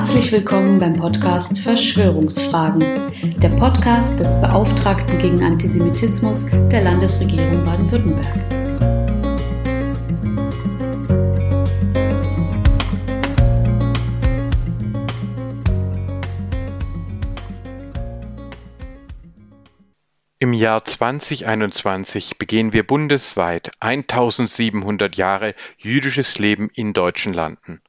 Herzlich willkommen beim Podcast Verschwörungsfragen, der Podcast des Beauftragten gegen Antisemitismus der Landesregierung Baden-Württemberg. Im Jahr 2021 begehen wir bundesweit 1700 Jahre jüdisches Leben in deutschen Landen.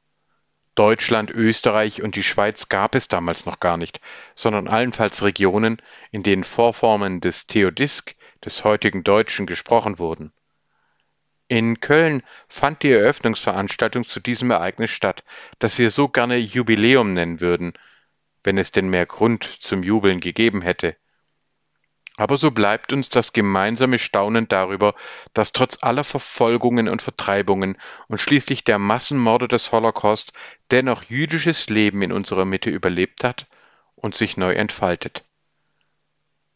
Deutschland, Österreich und die Schweiz gab es damals noch gar nicht, sondern allenfalls Regionen, in denen Vorformen des Theodisk, des heutigen Deutschen, gesprochen wurden. In Köln fand die Eröffnungsveranstaltung zu diesem Ereignis statt, das wir so gerne Jubiläum nennen würden, wenn es denn mehr Grund zum Jubeln gegeben hätte. Aber so bleibt uns das gemeinsame Staunen darüber, dass trotz aller Verfolgungen und Vertreibungen und schließlich der Massenmorde des Holocaust dennoch jüdisches Leben in unserer Mitte überlebt hat und sich neu entfaltet.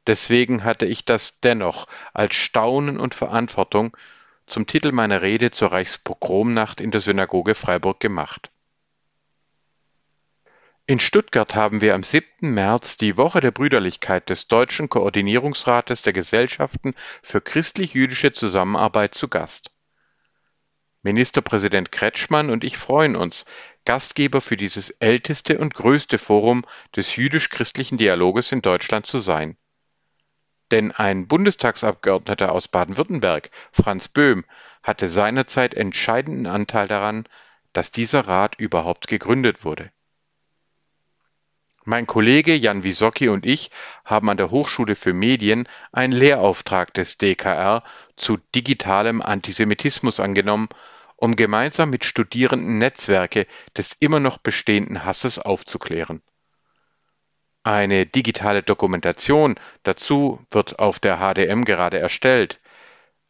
Deswegen hatte ich das dennoch als Staunen und Verantwortung zum Titel meiner Rede zur Reichspogromnacht in der Synagoge Freiburg gemacht. In Stuttgart haben wir am 7. März die Woche der Brüderlichkeit des Deutschen Koordinierungsrates der Gesellschaften für christlich-jüdische Zusammenarbeit zu Gast. Ministerpräsident Kretschmann und ich freuen uns, Gastgeber für dieses älteste und größte Forum des jüdisch-christlichen Dialoges in Deutschland zu sein. Denn ein Bundestagsabgeordneter aus Baden-Württemberg, Franz Böhm, hatte seinerzeit entscheidenden Anteil daran, dass dieser Rat überhaupt gegründet wurde. Mein Kollege Jan Wisocki und ich haben an der Hochschule für Medien einen Lehrauftrag des DKR zu digitalem Antisemitismus angenommen, um gemeinsam mit Studierenden Netzwerke des immer noch bestehenden Hasses aufzuklären. Eine digitale Dokumentation dazu wird auf der HDM gerade erstellt.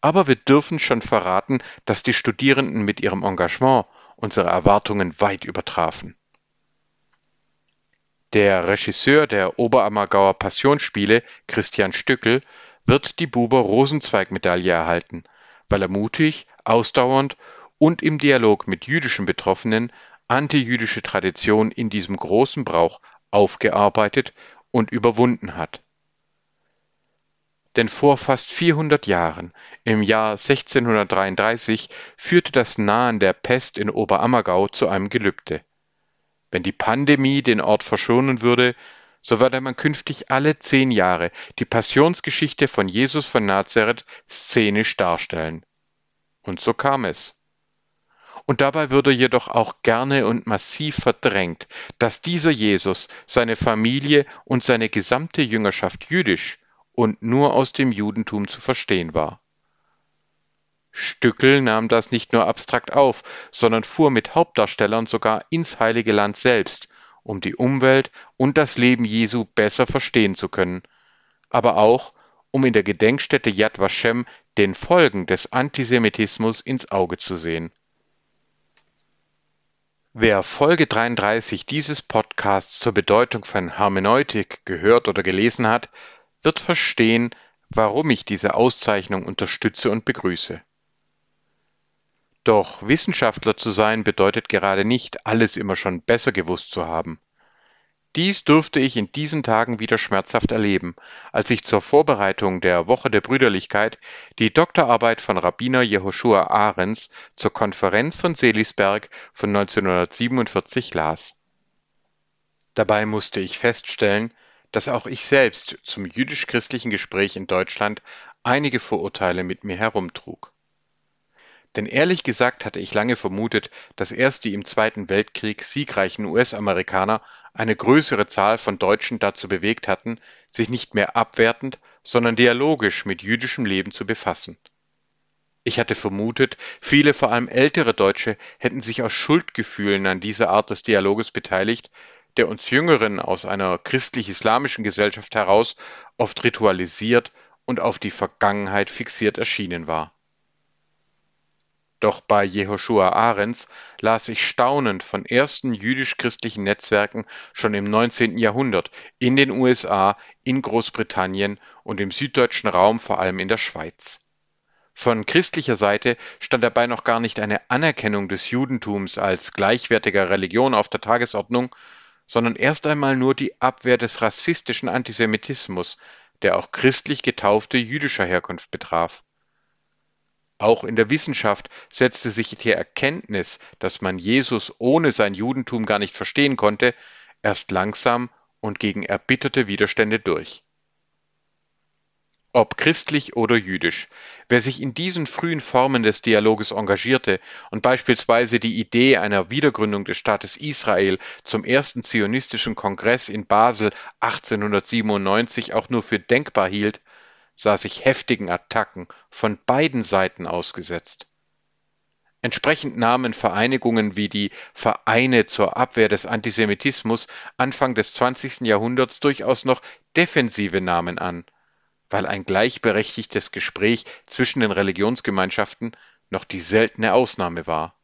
Aber wir dürfen schon verraten, dass die Studierenden mit ihrem Engagement unsere Erwartungen weit übertrafen. Der Regisseur der Oberammergauer Passionsspiele, Christian Stückel, wird die Buber-Rosenzweig-Medaille erhalten, weil er mutig, ausdauernd und im Dialog mit jüdischen Betroffenen antijüdische Tradition in diesem großen Brauch aufgearbeitet und überwunden hat. Denn vor fast 400 Jahren, im Jahr 1633, führte das Nahen der Pest in Oberammergau zu einem Gelübde wenn die Pandemie den Ort verschonen würde, so werde man künftig alle zehn Jahre die Passionsgeschichte von Jesus von Nazareth szenisch darstellen. Und so kam es. Und dabei würde jedoch auch gerne und massiv verdrängt, dass dieser Jesus, seine Familie und seine gesamte Jüngerschaft jüdisch und nur aus dem Judentum zu verstehen war. Stückel nahm das nicht nur abstrakt auf, sondern fuhr mit Hauptdarstellern sogar ins Heilige Land selbst, um die Umwelt und das Leben Jesu besser verstehen zu können, aber auch, um in der Gedenkstätte Yad Vashem den Folgen des Antisemitismus ins Auge zu sehen. Wer Folge 33 dieses Podcasts zur Bedeutung von Hermeneutik gehört oder gelesen hat, wird verstehen, warum ich diese Auszeichnung unterstütze und begrüße. Doch Wissenschaftler zu sein bedeutet gerade nicht, alles immer schon besser gewusst zu haben. Dies durfte ich in diesen Tagen wieder schmerzhaft erleben, als ich zur Vorbereitung der Woche der Brüderlichkeit die Doktorarbeit von Rabbiner Jehoshua Ahrens zur Konferenz von Selisberg von 1947 las. Dabei musste ich feststellen, dass auch ich selbst zum jüdisch-christlichen Gespräch in Deutschland einige Vorurteile mit mir herumtrug. Denn ehrlich gesagt hatte ich lange vermutet, dass erst die im Zweiten Weltkrieg siegreichen US-Amerikaner eine größere Zahl von Deutschen dazu bewegt hatten, sich nicht mehr abwertend, sondern dialogisch mit jüdischem Leben zu befassen. Ich hatte vermutet, viele vor allem ältere Deutsche hätten sich aus Schuldgefühlen an dieser Art des Dialoges beteiligt, der uns Jüngeren aus einer christlich-islamischen Gesellschaft heraus oft ritualisiert und auf die Vergangenheit fixiert erschienen war. Doch bei Jehoschua Ahrens las ich staunend von ersten jüdisch-christlichen Netzwerken schon im 19. Jahrhundert in den USA, in Großbritannien und im süddeutschen Raum, vor allem in der Schweiz. Von christlicher Seite stand dabei noch gar nicht eine Anerkennung des Judentums als gleichwertiger Religion auf der Tagesordnung, sondern erst einmal nur die Abwehr des rassistischen Antisemitismus, der auch christlich getaufte jüdischer Herkunft betraf. Auch in der Wissenschaft setzte sich die Erkenntnis, dass man Jesus ohne sein Judentum gar nicht verstehen konnte, erst langsam und gegen erbitterte Widerstände durch. Ob christlich oder jüdisch, wer sich in diesen frühen Formen des Dialoges engagierte und beispielsweise die Idee einer Wiedergründung des Staates Israel zum ersten zionistischen Kongress in Basel 1897 auch nur für denkbar hielt, sah sich heftigen Attacken von beiden Seiten ausgesetzt. Entsprechend nahmen Vereinigungen wie die Vereine zur Abwehr des Antisemitismus Anfang des 20. Jahrhunderts durchaus noch defensive Namen an, weil ein gleichberechtigtes Gespräch zwischen den Religionsgemeinschaften noch die seltene Ausnahme war.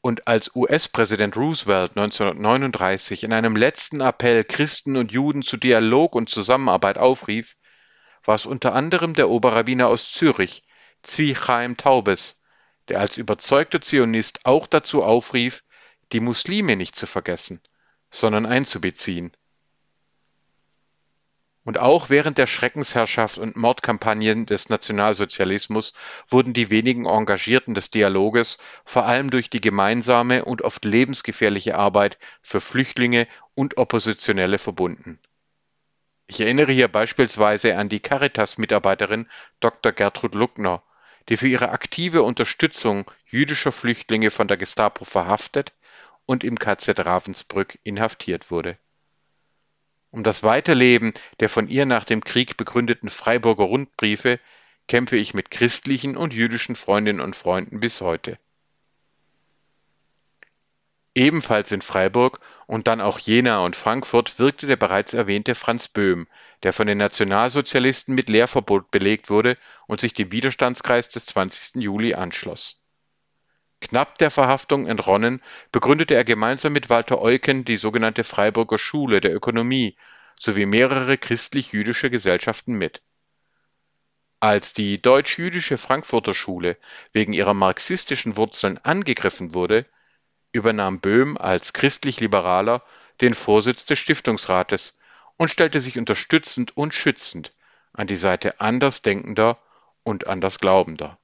Und als US-Präsident Roosevelt 1939 in einem letzten Appell Christen und Juden zu Dialog und Zusammenarbeit aufrief, war es unter anderem der Oberrabbiner aus Zürich, Zvi Chaim Taubes, der als überzeugter Zionist auch dazu aufrief, die Muslime nicht zu vergessen, sondern einzubeziehen. Und auch während der Schreckensherrschaft und Mordkampagnen des Nationalsozialismus wurden die wenigen Engagierten des Dialoges vor allem durch die gemeinsame und oft lebensgefährliche Arbeit für Flüchtlinge und Oppositionelle verbunden ich erinnere hier beispielsweise an die Caritas-Mitarbeiterin Dr. Gertrud Luckner, die für ihre aktive Unterstützung jüdischer Flüchtlinge von der Gestapo verhaftet und im KZ Ravensbrück inhaftiert wurde. Um das Weiterleben der von ihr nach dem Krieg begründeten Freiburger Rundbriefe kämpfe ich mit christlichen und jüdischen Freundinnen und Freunden bis heute Ebenfalls in Freiburg und dann auch Jena und Frankfurt wirkte der bereits erwähnte Franz Böhm, der von den Nationalsozialisten mit Lehrverbot belegt wurde und sich dem Widerstandskreis des 20. Juli anschloss. Knapp der Verhaftung entronnen, begründete er gemeinsam mit Walter Eucken die sogenannte Freiburger Schule der Ökonomie sowie mehrere christlich-jüdische Gesellschaften mit. Als die deutsch-jüdische Frankfurter Schule wegen ihrer marxistischen Wurzeln angegriffen wurde übernahm Böhm als christlich-Liberaler den Vorsitz des Stiftungsrates und stellte sich unterstützend und schützend an die Seite Andersdenkender und Andersglaubender.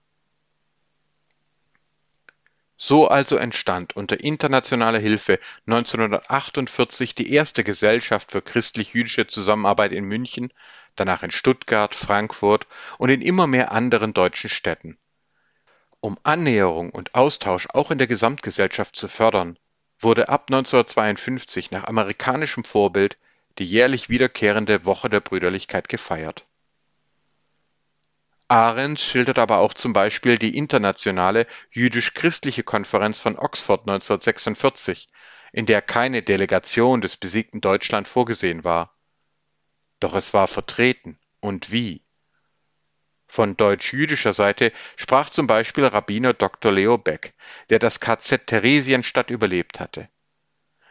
So also entstand unter internationaler Hilfe 1948 die erste Gesellschaft für christlich-jüdische Zusammenarbeit in München, danach in Stuttgart, Frankfurt und in immer mehr anderen deutschen Städten um Annäherung und Austausch auch in der Gesamtgesellschaft zu fördern, wurde ab 1952 nach amerikanischem Vorbild die jährlich wiederkehrende Woche der Brüderlichkeit gefeiert. Arendt schildert aber auch zum Beispiel die Internationale Jüdisch-Christliche Konferenz von Oxford 1946, in der keine Delegation des besiegten Deutschland vorgesehen war. Doch es war vertreten, und wie von deutsch-jüdischer Seite sprach zum Beispiel Rabbiner Dr. Leo Beck, der das KZ Theresienstadt überlebt hatte.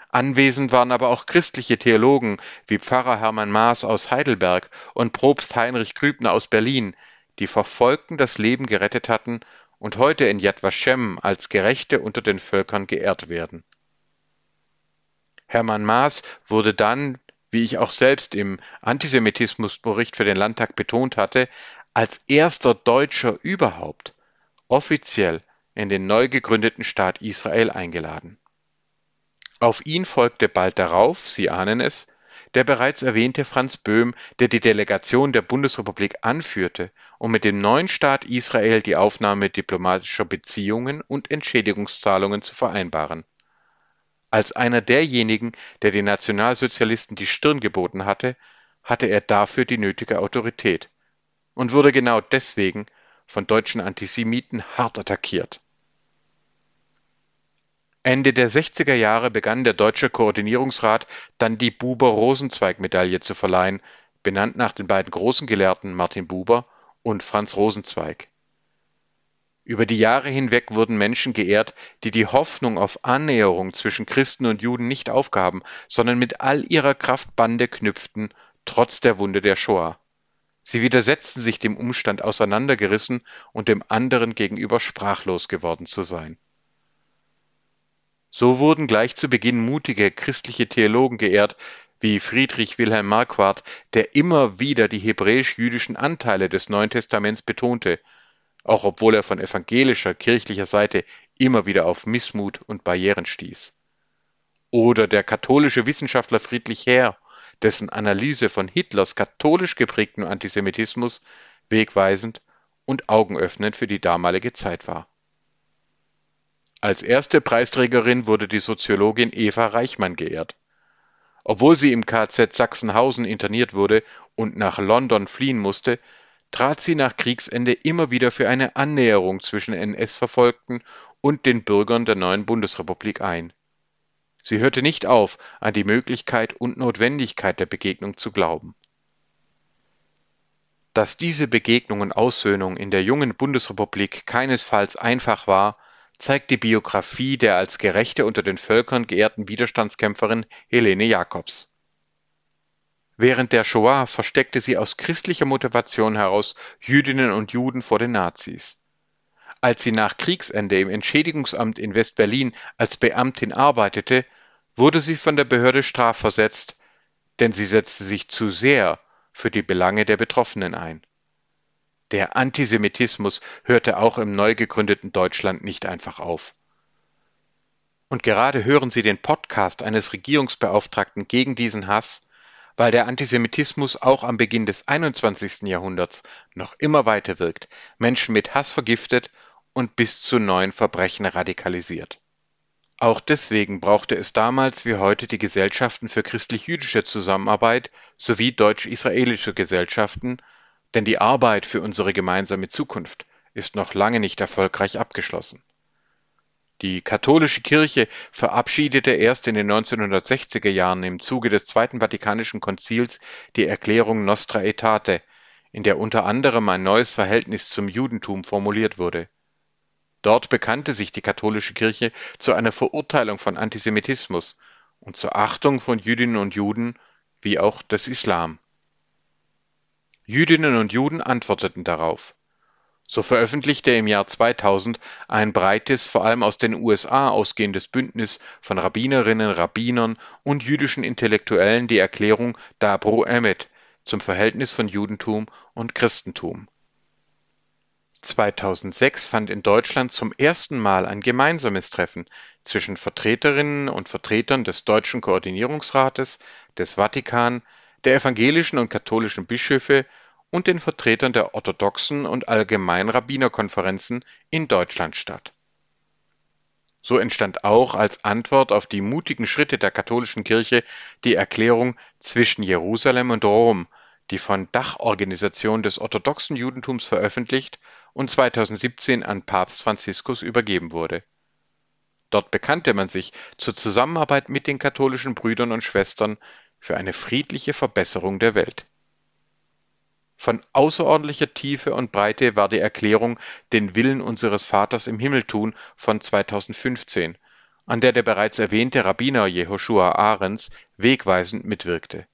Anwesend waren aber auch christliche Theologen wie Pfarrer Hermann Maas aus Heidelberg und Propst Heinrich Grübner aus Berlin, die Verfolgten das Leben gerettet hatten und heute in Yad Vashem als Gerechte unter den Völkern geehrt werden. Hermann Maas wurde dann, wie ich auch selbst im Antisemitismusbericht für den Landtag betont hatte, als erster Deutscher überhaupt offiziell in den neu gegründeten Staat Israel eingeladen. Auf ihn folgte bald darauf, Sie ahnen es, der bereits erwähnte Franz Böhm, der die Delegation der Bundesrepublik anführte, um mit dem neuen Staat Israel die Aufnahme diplomatischer Beziehungen und Entschädigungszahlungen zu vereinbaren. Als einer derjenigen, der den Nationalsozialisten die Stirn geboten hatte, hatte er dafür die nötige Autorität und wurde genau deswegen von deutschen Antisemiten hart attackiert. Ende der 60er Jahre begann der Deutsche Koordinierungsrat dann die Buber-Rosenzweig-Medaille zu verleihen, benannt nach den beiden großen Gelehrten Martin Buber und Franz Rosenzweig. Über die Jahre hinweg wurden Menschen geehrt, die die Hoffnung auf Annäherung zwischen Christen und Juden nicht aufgaben, sondern mit all ihrer Kraft Bande knüpften, trotz der Wunde der Shoah. Sie widersetzten sich dem Umstand, auseinandergerissen und dem anderen gegenüber sprachlos geworden zu sein. So wurden gleich zu Beginn mutige christliche Theologen geehrt, wie Friedrich Wilhelm Marquardt, der immer wieder die hebräisch-jüdischen Anteile des Neuen Testaments betonte, auch obwohl er von evangelischer kirchlicher Seite immer wieder auf Missmut und Barrieren stieß. Oder der katholische Wissenschaftler Friedrich Herr, dessen Analyse von Hitlers katholisch geprägtem Antisemitismus wegweisend und augenöffnend für die damalige Zeit war. Als erste Preisträgerin wurde die Soziologin Eva Reichmann geehrt. Obwohl sie im KZ Sachsenhausen interniert wurde und nach London fliehen musste, trat sie nach Kriegsende immer wieder für eine Annäherung zwischen NS-Verfolgten und den Bürgern der neuen Bundesrepublik ein. Sie hörte nicht auf, an die Möglichkeit und Notwendigkeit der Begegnung zu glauben. Dass diese Begegnung und Aussöhnung in der jungen Bundesrepublik keinesfalls einfach war, zeigt die Biografie der als Gerechte unter den Völkern geehrten Widerstandskämpferin Helene Jacobs. Während der Shoah versteckte sie aus christlicher Motivation heraus Jüdinnen und Juden vor den Nazis. Als sie nach Kriegsende im Entschädigungsamt in West-Berlin als Beamtin arbeitete, wurde sie von der Behörde strafversetzt, denn sie setzte sich zu sehr für die Belange der Betroffenen ein. Der Antisemitismus hörte auch im neu gegründeten Deutschland nicht einfach auf. Und gerade hören Sie den Podcast eines Regierungsbeauftragten gegen diesen Hass, weil der Antisemitismus auch am Beginn des 21. Jahrhunderts noch immer weiter wirkt, Menschen mit Hass vergiftet und bis zu neuen Verbrechen radikalisiert. Auch deswegen brauchte es damals wie heute die Gesellschaften für christlich-jüdische Zusammenarbeit sowie deutsch-israelische Gesellschaften, denn die Arbeit für unsere gemeinsame Zukunft ist noch lange nicht erfolgreich abgeschlossen. Die katholische Kirche verabschiedete erst in den 1960er Jahren im Zuge des Zweiten Vatikanischen Konzils die Erklärung Nostra Aetate, in der unter anderem ein neues Verhältnis zum Judentum formuliert wurde. Dort bekannte sich die katholische Kirche zu einer Verurteilung von Antisemitismus und zur Achtung von Jüdinnen und Juden wie auch des Islam. Jüdinnen und Juden antworteten darauf. So veröffentlichte im Jahr 2000 ein breites, vor allem aus den USA ausgehendes Bündnis von Rabbinerinnen, Rabbinern und jüdischen Intellektuellen die Erklärung Dabro Emet zum Verhältnis von Judentum und Christentum. 2006 fand in Deutschland zum ersten Mal ein gemeinsames Treffen zwischen Vertreterinnen und Vertretern des Deutschen Koordinierungsrates, des Vatikan, der evangelischen und katholischen Bischöfe und den Vertretern der orthodoxen und allgemeinen Rabbinerkonferenzen in Deutschland statt. So entstand auch als Antwort auf die mutigen Schritte der katholischen Kirche die Erklärung Zwischen Jerusalem und Rom, die von Dachorganisation des orthodoxen Judentums veröffentlicht und 2017 an Papst Franziskus übergeben wurde. Dort bekannte man sich zur Zusammenarbeit mit den katholischen Brüdern und Schwestern für eine friedliche Verbesserung der Welt. Von außerordentlicher Tiefe und Breite war die Erklärung Den Willen unseres Vaters im Himmel tun von 2015, an der der bereits erwähnte Rabbiner Jehoshua Ahrens wegweisend mitwirkte.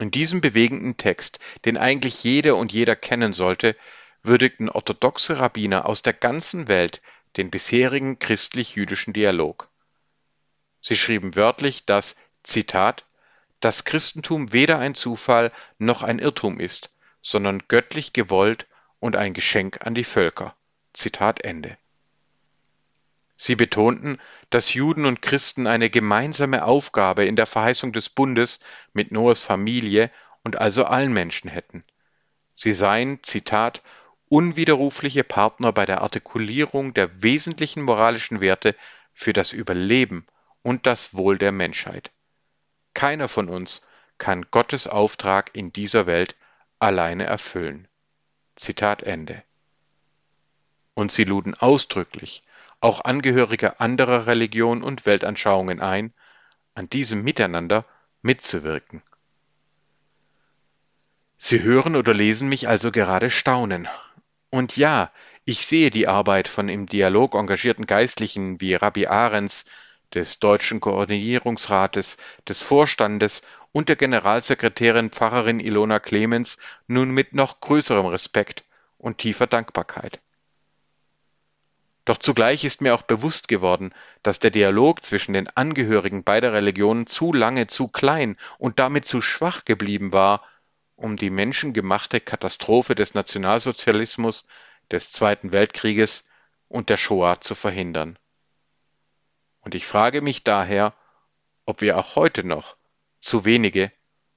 In diesem bewegenden Text, den eigentlich jeder und jeder kennen sollte, würdigten orthodoxe Rabbiner aus der ganzen Welt den bisherigen christlich-jüdischen Dialog. Sie schrieben wörtlich, dass, Zitat, das Christentum weder ein Zufall noch ein Irrtum ist, sondern göttlich gewollt und ein Geschenk an die Völker. Zitat Ende. Sie betonten, dass Juden und Christen eine gemeinsame Aufgabe in der Verheißung des Bundes mit Noahs Familie und also allen Menschen hätten. Sie seien, Zitat, unwiderrufliche Partner bei der Artikulierung der wesentlichen moralischen Werte für das Überleben und das Wohl der Menschheit. Keiner von uns kann Gottes Auftrag in dieser Welt alleine erfüllen. Zitat Ende. Und sie luden ausdrücklich auch Angehörige anderer Religionen und Weltanschauungen ein, an diesem Miteinander mitzuwirken. Sie hören oder lesen mich also gerade staunen. Und ja, ich sehe die Arbeit von im Dialog engagierten Geistlichen wie Rabbi Ahrens, des Deutschen Koordinierungsrates, des Vorstandes und der Generalsekretärin Pfarrerin Ilona Clemens nun mit noch größerem Respekt und tiefer Dankbarkeit. Doch zugleich ist mir auch bewusst geworden, dass der Dialog zwischen den Angehörigen beider Religionen zu lange zu klein und damit zu schwach geblieben war, um die menschengemachte Katastrophe des Nationalsozialismus, des Zweiten Weltkrieges und der Shoah zu verhindern. Und ich frage mich daher, ob wir auch heute noch zu wenige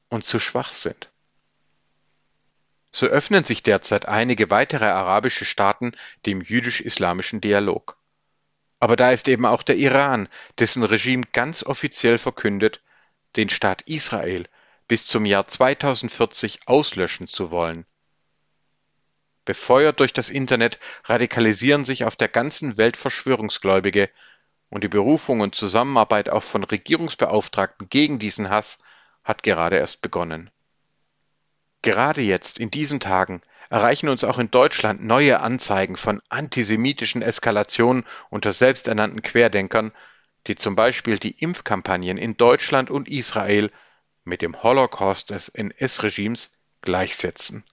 und zu schwach sind. So öffnen sich derzeit einige weitere arabische Staaten dem jüdisch-islamischen Dialog. Aber da ist eben auch der Iran, dessen Regime ganz offiziell verkündet, den Staat Israel bis zum Jahr 2040 auslöschen zu wollen. Befeuert durch das Internet radikalisieren sich auf der ganzen Welt Verschwörungsgläubige, und die Berufung und Zusammenarbeit auch von Regierungsbeauftragten gegen diesen Hass hat gerade erst begonnen. Gerade jetzt, in diesen Tagen, erreichen uns auch in Deutschland neue Anzeigen von antisemitischen Eskalationen unter selbsternannten Querdenkern, die zum Beispiel die Impfkampagnen in Deutschland und Israel mit dem Holocaust des NS-Regimes gleichsetzen.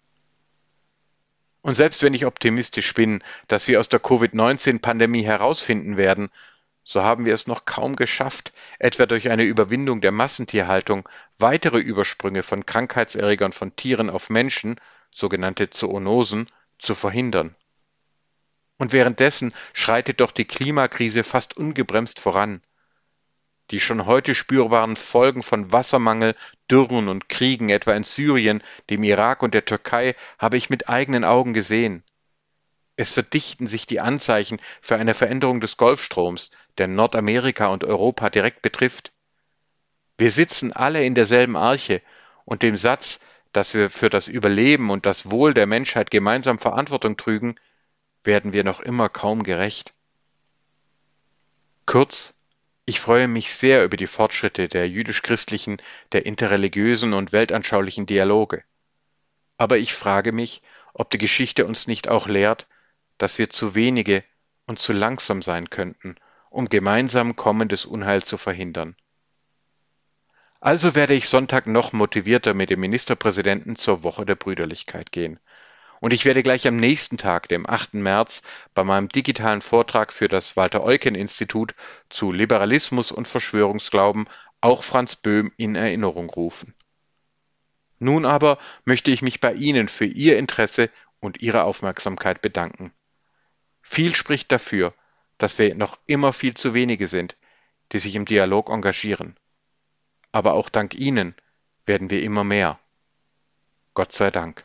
Und selbst wenn ich optimistisch bin, dass wir aus der Covid-19-Pandemie herausfinden werden, so haben wir es noch kaum geschafft, etwa durch eine Überwindung der Massentierhaltung weitere Übersprünge von Krankheitserregern von Tieren auf Menschen, sogenannte Zoonosen, zu verhindern. Und währenddessen schreitet doch die Klimakrise fast ungebremst voran. Die schon heute spürbaren Folgen von Wassermangel, Dürren und Kriegen, etwa in Syrien, dem Irak und der Türkei, habe ich mit eigenen Augen gesehen. Es verdichten sich die Anzeichen für eine Veränderung des Golfstroms, der Nordamerika und Europa direkt betrifft. Wir sitzen alle in derselben Arche, und dem Satz, dass wir für das Überleben und das Wohl der Menschheit gemeinsam Verantwortung trügen, werden wir noch immer kaum gerecht. Kurz, ich freue mich sehr über die Fortschritte der jüdisch-christlichen, der interreligiösen und weltanschaulichen Dialoge. Aber ich frage mich, ob die Geschichte uns nicht auch lehrt, dass wir zu wenige und zu langsam sein könnten, um gemeinsam kommendes Unheil zu verhindern. Also werde ich Sonntag noch motivierter mit dem Ministerpräsidenten zur Woche der Brüderlichkeit gehen. Und ich werde gleich am nächsten Tag, dem 8. März, bei meinem digitalen Vortrag für das Walter-Eucken-Institut zu Liberalismus und Verschwörungsglauben auch Franz Böhm in Erinnerung rufen. Nun aber möchte ich mich bei Ihnen für Ihr Interesse und Ihre Aufmerksamkeit bedanken. Viel spricht dafür, dass wir noch immer viel zu wenige sind, die sich im Dialog engagieren. Aber auch dank Ihnen werden wir immer mehr. Gott sei Dank.